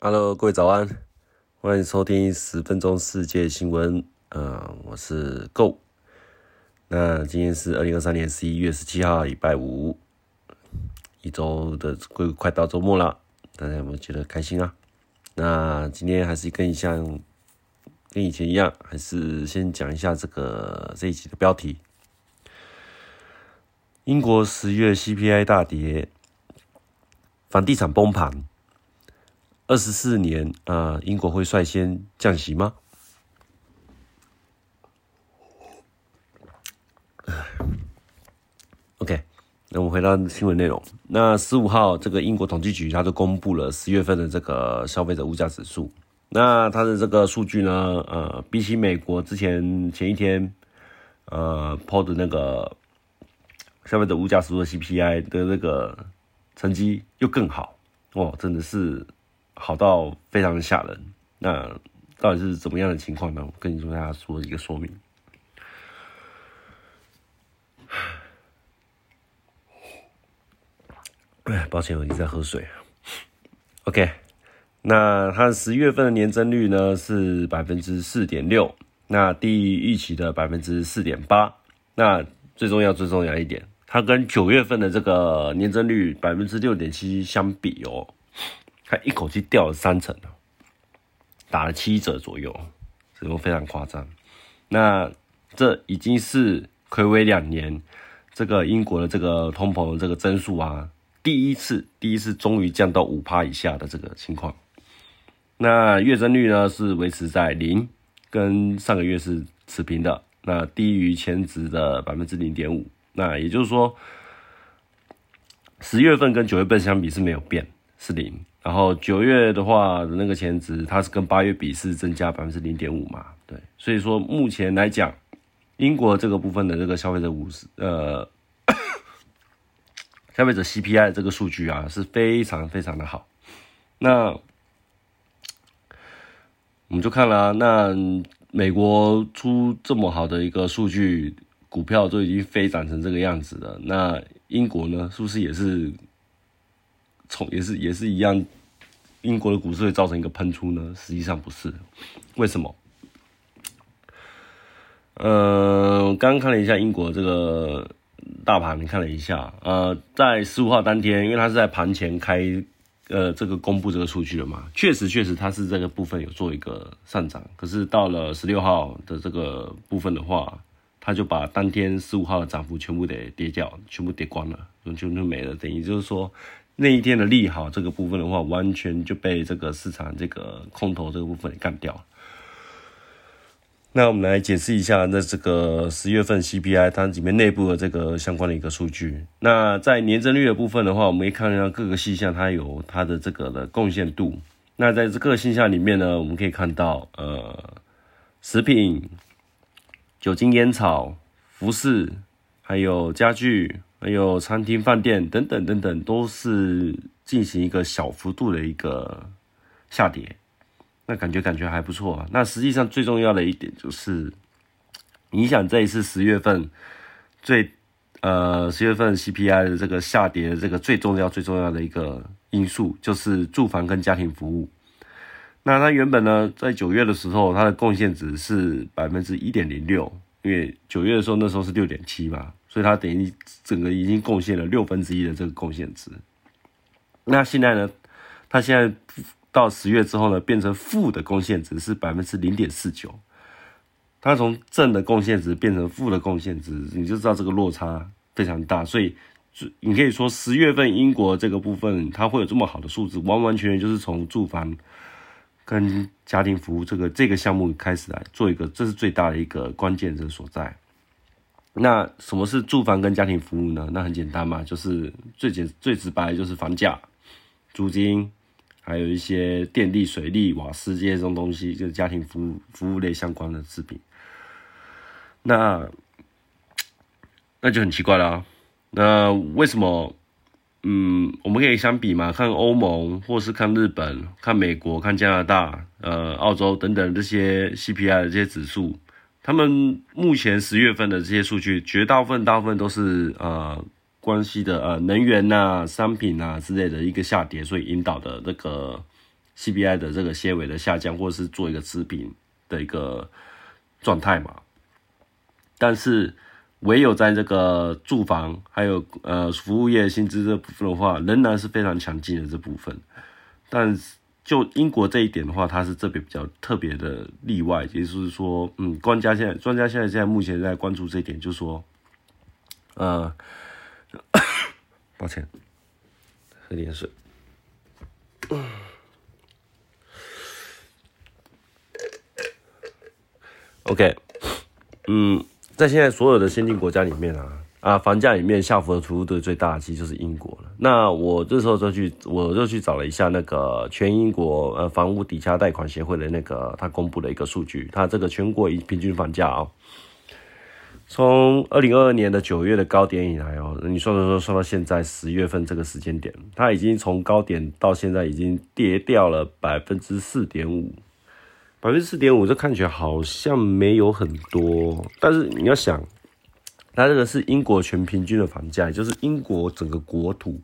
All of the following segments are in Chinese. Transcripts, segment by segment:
Hello，各位早安，欢迎收听十分钟世界新闻。嗯，我是 Go。那今天是二零二三年十一月十七号，礼拜五，一周的快快到周末了，大家有没有觉得开心啊？那今天还是跟像跟以前一样，还是先讲一下这个这一集的标题：英国十月 CPI 大跌，房地产崩盘。二十四年啊，英国会率先降息吗？OK，那我们回到新闻内容。那十五号，这个英国统计局它就公布了十月份的这个消费者物价指数。那它的这个数据呢，呃，比起美国之前前一天呃抛的那个消费者物价指数的 CPI 的那个成绩又更好哦，真的是。好到非常吓人，那到底是怎么样的情况呢？我跟你说，大家说一个说明。哎，抱歉，我一直在喝水。OK，那它十月份的年增率呢是百分之四点六，那低于预期的百分之四点八。那最重要、最重要一点，它跟九月份的这个年增率百分之六点七相比哦。他一口气掉了三成打了七折左右，这都非常夸张。那这已经是暌违两年，这个英国的这个通膨的这个增速啊，第一次第一次终于降到五趴以下的这个情况。那月增率呢是维持在零，跟上个月是持平的，那低于前值的百分之零点五。那也就是说，十月份跟九月份相比是没有变，是零。然后九月的话那个前值，它是跟八月比是增加百分之零点五嘛？对，所以说目前来讲，英国这个部分的这个消费者五十呃，消费者 CPI 这个数据啊是非常非常的好。那我们就看了，那美国出这么好的一个数据，股票都已经飞涨成这个样子了，那英国呢，是不是也是？从也是也是一样，英国的股市会造成一个喷出呢？实际上不是，为什么？呃，刚刚看了一下英国这个大盘，看了一下，呃，在十五号当天，因为它是在盘前开，呃，这个公布这个数据了嘛，确实确实它是这个部分有做一个上涨，可是到了十六号的这个部分的话，它就把当天十五号的涨幅全部得跌掉，全部跌光了，就就没了，等于就是说。那一天的利好这个部分的话，完全就被这个市场这个空头这个部分干掉。那我们来解释一下，那这个十月份 CPI 它里面内部的这个相关的一个数据。那在年增率的部分的话，我们可以看一下各个细项它有它的这个的贡献度。那在这个细项里面呢，我们可以看到，呃，食品、酒精、烟草、服饰，还有家具。还有餐厅、饭店等等等等，都是进行一个小幅度的一个下跌，那感觉感觉还不错啊。那实际上最重要的一点就是，影响这一次十月份最呃十月份 CPI 的这个下跌的这个最重要最重要的一个因素，就是住房跟家庭服务。那它原本呢，在九月的时候，它的贡献值是百分之一点零六，因为九月的时候那时候是六点七嘛。所以它等于整个已经贡献了六分之一的这个贡献值。那现在呢？它现在到十月之后呢，变成负的贡献值是百分之零点四九。它从正的贡献值变成负的贡献值，你就知道这个落差非常大。所以，你可以说十月份英国这个部分它会有这么好的数字，完完全全就是从住房跟家庭服务这个这个项目开始来做一个，这是最大的一个关键的所在。那什么是住房跟家庭服务呢？那很简单嘛，就是最简最直白就是房价、租金，还有一些电力、水利、瓦斯这些这种东西，就是家庭服务服务类相关的制品。那那就很奇怪了。那为什么？嗯，我们可以相比嘛，看欧盟，或是看日本、看美国、看加拿大、呃，澳洲等等这些 CPI 的这些指数。他们目前十月份的这些数据，绝大部分大部分都是呃关系的呃能源呐、商品呐之类的一个下跌，所以引导的这个 CPI 的这个纤维的下降，或者是做一个持平的一个状态嘛。但是唯有在这个住房还有呃服务业薪资这部分的话，仍然是非常强劲的这部分。但是就英国这一点的话，它是这边比较特别的例外，也就是说，嗯，专家现在专家现在现在目前在关注这一点，就是说，呃，抱歉，喝点水。OK，嗯，在现在所有的先进国家里面啊。啊，房价里面下浮的幅度最大，其实就是英国了。那我这时候就去，我就去找了一下那个全英国呃房屋抵押贷款协会的那个他公布的一个数据，它这个全国平均房价啊，从二零二二年的九月的高点以来哦，你算算说算到现在十月份这个时间点，它已经从高点到现在已经跌掉了百分之四点五，百分之四点五，这看起来好像没有很多，但是你要想。它这个是英国全平均的房价，就是英国整个国土，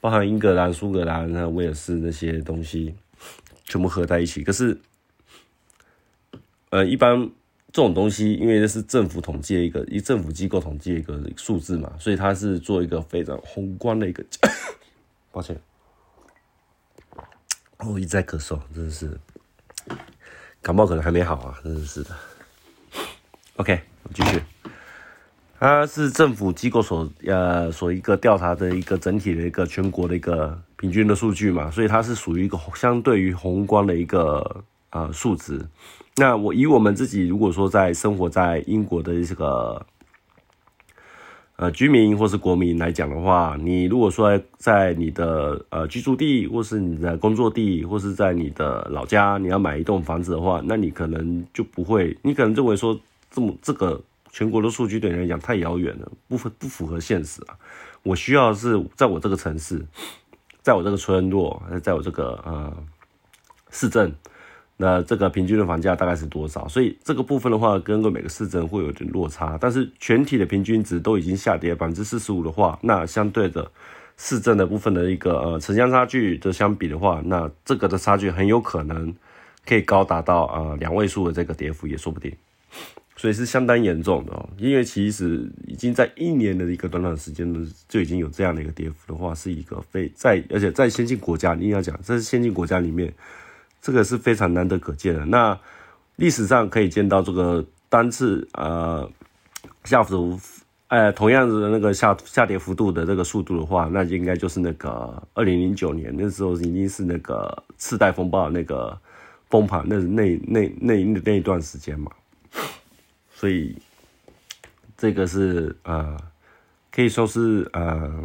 包含英格兰、苏格兰、那威尔士那些东西，全部合在一起。可是，呃，一般这种东西，因为这是政府统计的一个，一政府机构统计一个数字嘛，所以它是做一个非常宏观的一个。抱歉，我一直在咳嗽，真的是感冒可能还没好啊，真的是的。OK，我继续。它是政府机构所呃所一个调查的一个整体的一个全国的一个平均的数据嘛，所以它是属于一个相对于宏观的一个呃数值。那我以我们自己如果说在生活在英国的这个呃居民或是国民来讲的话，你如果说在你的呃居住地或是你的工作地或是在你的老家，你要买一栋房子的话，那你可能就不会，你可能认为说这么这个。全国的数据对你来讲太遥远了，不符不符合现实啊！我需要是在我这个城市，在我这个村落，在我这个呃市镇，那这个平均的房价大概是多少？所以这个部分的话，跟个每个市镇会有点落差。但是全体的平均值都已经下跌百分之四十五的话，那相对的市镇的部分的一个呃城乡差距的相比的话，那这个的差距很有可能可以高达到呃两位数的这个跌幅也说不定。所以是相当严重的哦，因为其实已经在一年的一个短短时间呢，就已经有这样的一个跌幅的话，是一个非在而且在先进国家，你要讲这是先进国家里面，这个是非常难得可见的。那历史上可以见到这个单次呃下浮，呃同样的那个下下跌幅度的这个速度的话，那应该就是那个二零零九年那时候已经是那个次贷风暴那个崩盘那那那那那一段时间嘛。所以，这个是呃，可以说是呃，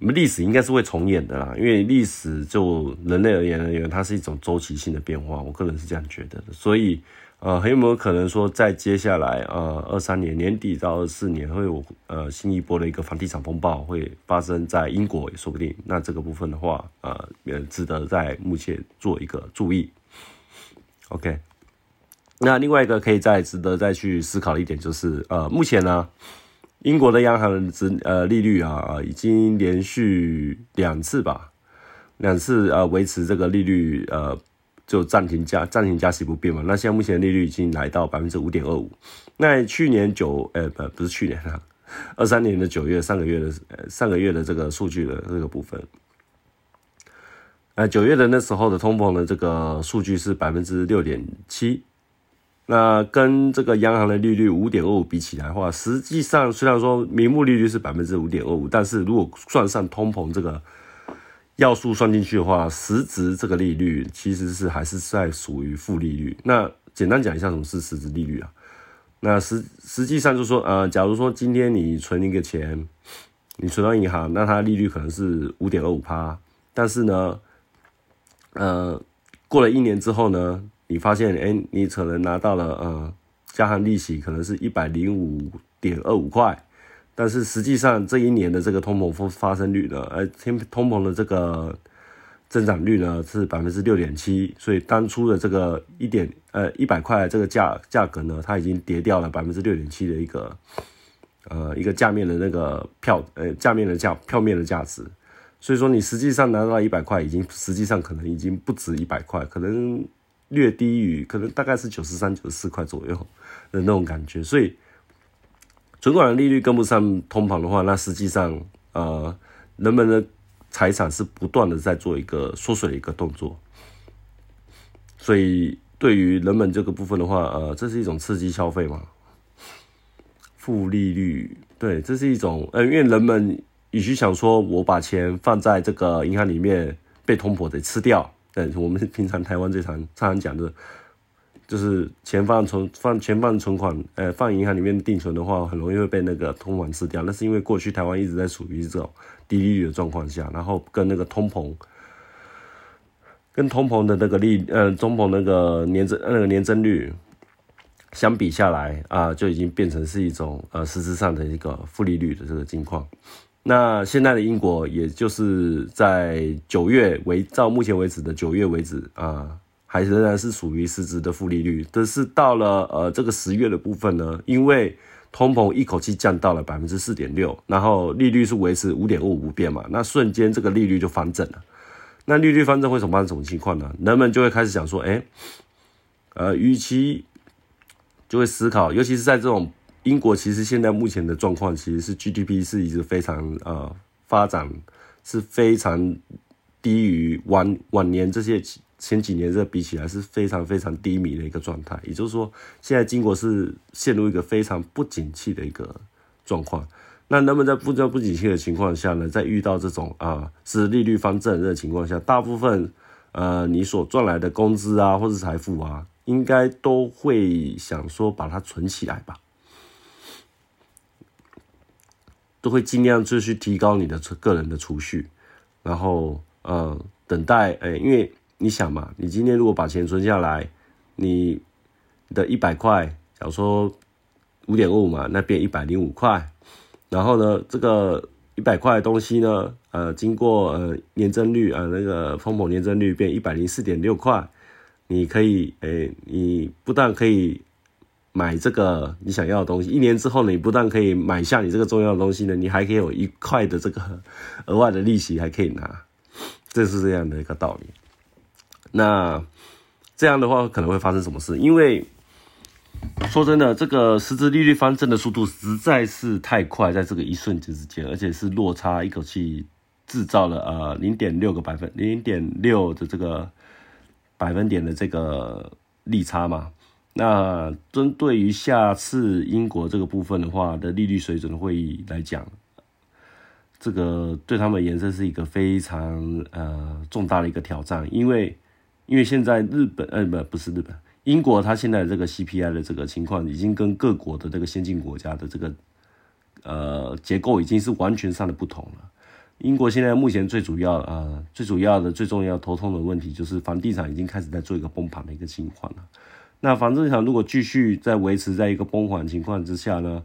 我们历史应该是会重演的啦。因为历史就人类而言而言，它是一种周期性的变化，我个人是这样觉得的。所以，呃，很有没有可能说，在接下来呃二三年年底到二四年，会有呃新一波的一个房地产风暴会发生在英国也说不定。那这个部分的话，呃，也值得在目前做一个注意。OK。那另外一个可以再值得再去思考的一点就是，呃，目前呢，英国的央行的值呃利率啊，已经连续两次吧，两次呃维持这个利率呃就暂停加暂停加息不变嘛。那现在目前利率已经来到百分之五点二五。那去年九呃不不是去年啊，二三年的九月上个月的呃上个月的这个数据的这个部分，呃九月的那时候的通膨的这个数据是百分之六点七。那跟这个央行的利率五点二五比起来的话，实际上虽然说名目利率是百分之五点二五，但是如果算上通膨这个要素算进去的话，实质这个利率其实是还是在属于负利率。那简单讲一下什么是实质利率啊？那实实际上就是说，呃，假如说今天你存一个钱，你存到银行，那它利率可能是五点二五趴，但是呢，呃，过了一年之后呢？你发现，哎，你可能拿到了，呃，加上利息，可能是一百零五点二五块，但是实际上这一年的这个通膨发发生率呢，呃，通通膨的这个增长率呢是百分之六点七，所以当初的这个一点，呃，一百块这个价价格呢，它已经跌掉了百分之六点七的一个，呃，一个价面的那个票，呃，价面的价票面的价值，所以说你实际上拿到一百块，已经实际上可能已经不止一百块，可能略低于，可能大概是九十三、九十四块左右的那种感觉。所以存款的利率跟不上通膨的话，那实际上呃，人们的财产是不断的在做一个缩水的一个动作。所以对于人们这个部分的话，呃，这是一种刺激消费嘛？负利率，对，这是一种，呃，因为人们。与其想说我把钱放在这个银行里面被通膨给吃掉，对，我们平常台湾最常常常讲的，就是钱放存放钱放存款，呃，放银行里面定存的话，很容易会被那个通货吃掉。那是因为过去台湾一直在处于这种低利率的状况下，然后跟那个通膨，跟通膨的那个利，呃，通膨那个年增那个年增率相比下来啊，就已经变成是一种呃实质上的一个负利率的这个情况。那现在的英国，也就是在九月为到目前为止的九月为止啊，还仍然是属于实质的负利率。但是到了呃这个十月的部分呢，因为通膨一口气降到了百分之四点六，然后利率是维持五点五不变嘛，那瞬间这个利率就翻正了。那利率翻正会什么发什么情况呢？人们就会开始想说，哎，呃，与其就会思考，尤其是在这种。英国其实现在目前的状况，其实是 GDP 是一直非常呃发展是非常低于晚晚年这些前几年这比起来是非常非常低迷的一个状态。也就是说，现在英国是陷入一个非常不景气的一个状况。那那么在不不景气的情况下呢，在遇到这种啊是利率方正的情况下，大部分呃你所赚来的工资啊或者财富啊，应该都会想说把它存起来吧。都会尽量就去提高你的个人的储蓄，然后呃等待诶，因为你想嘛，你今天如果把钱存下来，你的一百块，假如说五点五嘛，那变一百零五块，然后呢，这个一百块的东西呢，呃，经过呃年增率呃那个通膨年增率变一百零四点六块，你可以诶，你不但可以。买这个你想要的东西，一年之后呢，你不但可以买下你这个重要的东西呢，你还可以有一块的这个额外的利息还可以拿，这是这样的一个道理。那这样的话可能会发生什么事？因为说真的，这个实质利率翻正的速度实在是太快，在这个一瞬间之间，而且是落差一口气制造了呃零点六个百分零点六的这个百分点的这个利差嘛。那针对于下次英国这个部分的话的利率水准会议来讲，这个对他们延伸是一个非常呃重大的一个挑战，因为因为现在日本呃不不是日本，英国它现在这个 CPI 的这个情况已经跟各国的这个先进国家的这个呃结构已经是完全上的不同了。英国现在目前最主要啊最主要的最重要头痛的问题就是房地产已经开始在做一个崩盘的一个情况了。那房地产如果继续在维持在一个崩缓情况之下呢？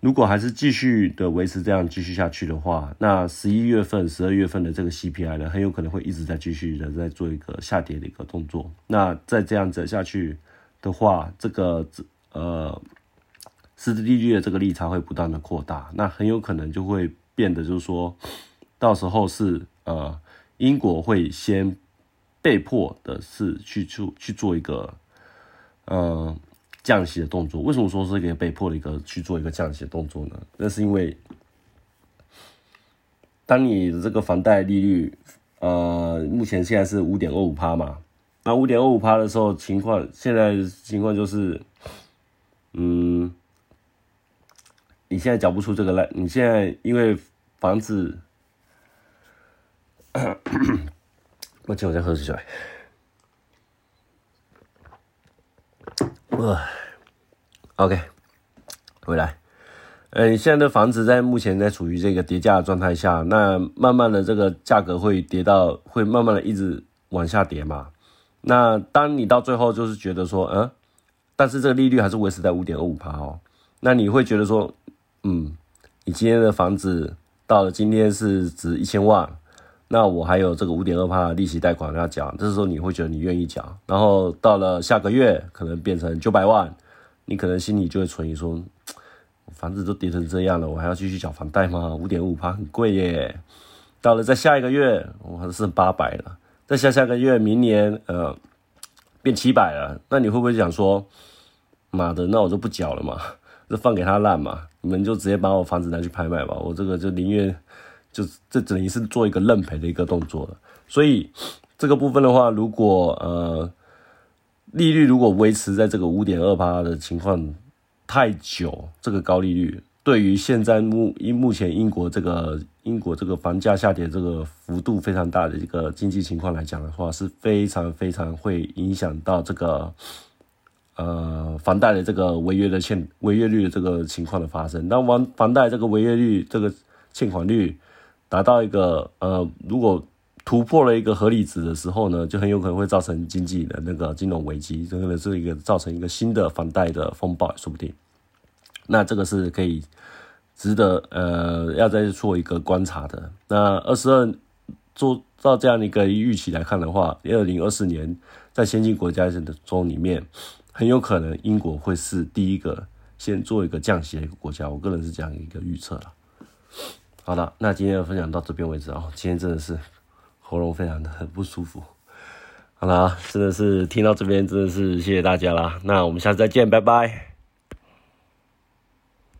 如果还是继续的维持这样继续下去的话，那十一月份、十二月份的这个 CPI 呢，很有可能会一直在继续的在做一个下跌的一个动作。那再这样子下去的话，这个呃，实质利率的这个利差会不断的扩大，那很有可能就会变得就是说，到时候是呃，英国会先被迫的是去去去做一个。呃，降息的动作，为什么说是一个被迫的一个去做一个降息的动作呢？那是因为，当你的这个房贷利率，呃，目前现在是五点二五趴嘛，那五点二五趴的时候，情况现在情况就是，嗯，你现在缴不出这个来，你现在因为房子，我记我再喝水。呃，OK，回来。嗯，现在的房子在目前在处于这个跌价的状态下，那慢慢的这个价格会跌到，会慢慢的一直往下跌嘛。那当你到最后就是觉得说，嗯，但是这个利率还是维持在五点二五趴哦，那你会觉得说，嗯，你今天的房子到了今天是值一千万。那我还有这个五点二趴利息贷款要缴，这时候你会觉得你愿意缴，然后到了下个月可能变成九百万，你可能心里就会存疑说，房子都跌成这样了，我还要继续缴房贷吗？五点五趴很贵耶。到了在下一个月，我还剩八百了，再下下个月，明年呃变七百了，那你会不会想说，妈的，那我就不缴了嘛，就放给他烂嘛，你们就直接把我房子拿去拍卖吧，我这个就宁愿就这等于是做一个认赔的一个动作了。所以这个部分的话，如果呃利率如果维持在这个五点二八的情况太久，这个高利率。对于现在目因目前英国这个英国这个房价下跌这个幅度非常大的一个经济情况来讲的话，是非常非常会影响到这个呃房贷的这个违约的欠违约率的这个情况的发生。当房房贷这个违约率这个欠款率达到一个呃如果突破了一个合理值的时候呢，就很有可能会造成经济的那个金融危机，这个是一个造成一个新的房贷的风暴，说不定。那这个是可以值得呃要再做一个观察的。那二十二做到这样的一个预期来看的话，二零二四年在先进国家的中里面，很有可能英国会是第一个先做一个降息的一个国家。我个人是这样一个预测了。好了，那今天的分享到这边为止啊。今天真的是喉咙非常的很不舒服。好了，真的是听到这边真的是谢谢大家啦。那我们下次再见，拜拜。